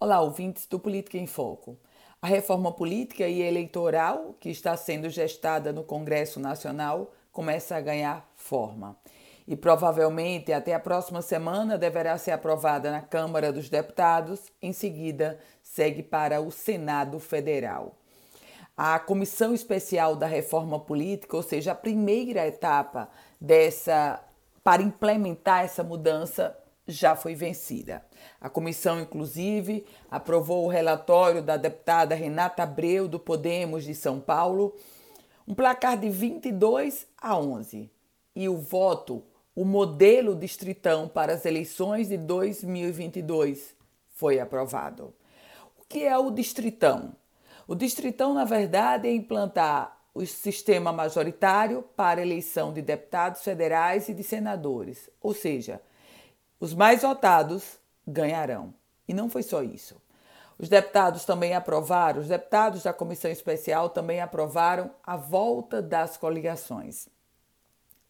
Olá, ouvintes do Política em Foco. A reforma política e eleitoral que está sendo gestada no Congresso Nacional começa a ganhar forma. E provavelmente até a próxima semana deverá ser aprovada na Câmara dos Deputados, em seguida segue para o Senado Federal. A Comissão Especial da Reforma Política, ou seja, a primeira etapa dessa para implementar essa mudança, já foi vencida. A comissão, inclusive, aprovou o relatório da deputada Renata Abreu, do Podemos de São Paulo, um placar de 22 a 11. E o voto, o modelo distritão para as eleições de 2022 foi aprovado. O que é o distritão? O distritão, na verdade, é implantar o sistema majoritário para eleição de deputados federais e de senadores, ou seja, os mais votados ganharão. E não foi só isso. Os deputados também aprovaram, os deputados da comissão especial também aprovaram a volta das coligações.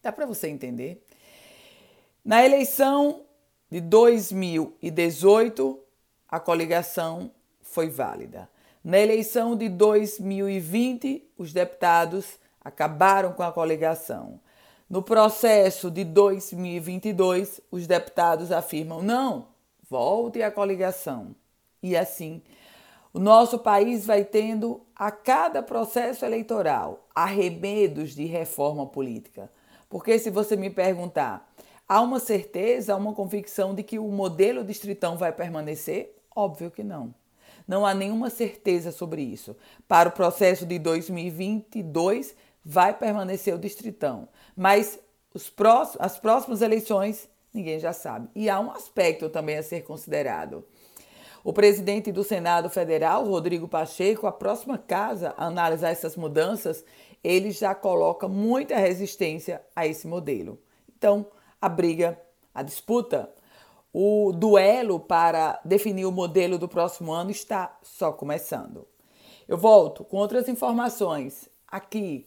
Dá para você entender? Na eleição de 2018, a coligação foi válida. Na eleição de 2020, os deputados acabaram com a coligação. No processo de 2022, os deputados afirmam: não, volte à coligação. E assim, o nosso país vai tendo a cada processo eleitoral arremedos de reforma política. Porque se você me perguntar, há uma certeza, há uma convicção de que o modelo distritão vai permanecer? Óbvio que não. Não há nenhuma certeza sobre isso. Para o processo de 2022, vai permanecer o distritão. Mas os próximos, as próximas eleições, ninguém já sabe. E há um aspecto também a ser considerado. O presidente do Senado Federal, Rodrigo Pacheco, a próxima casa a analisar essas mudanças, ele já coloca muita resistência a esse modelo. Então, a briga, a disputa, o duelo para definir o modelo do próximo ano está só começando. Eu volto com outras informações aqui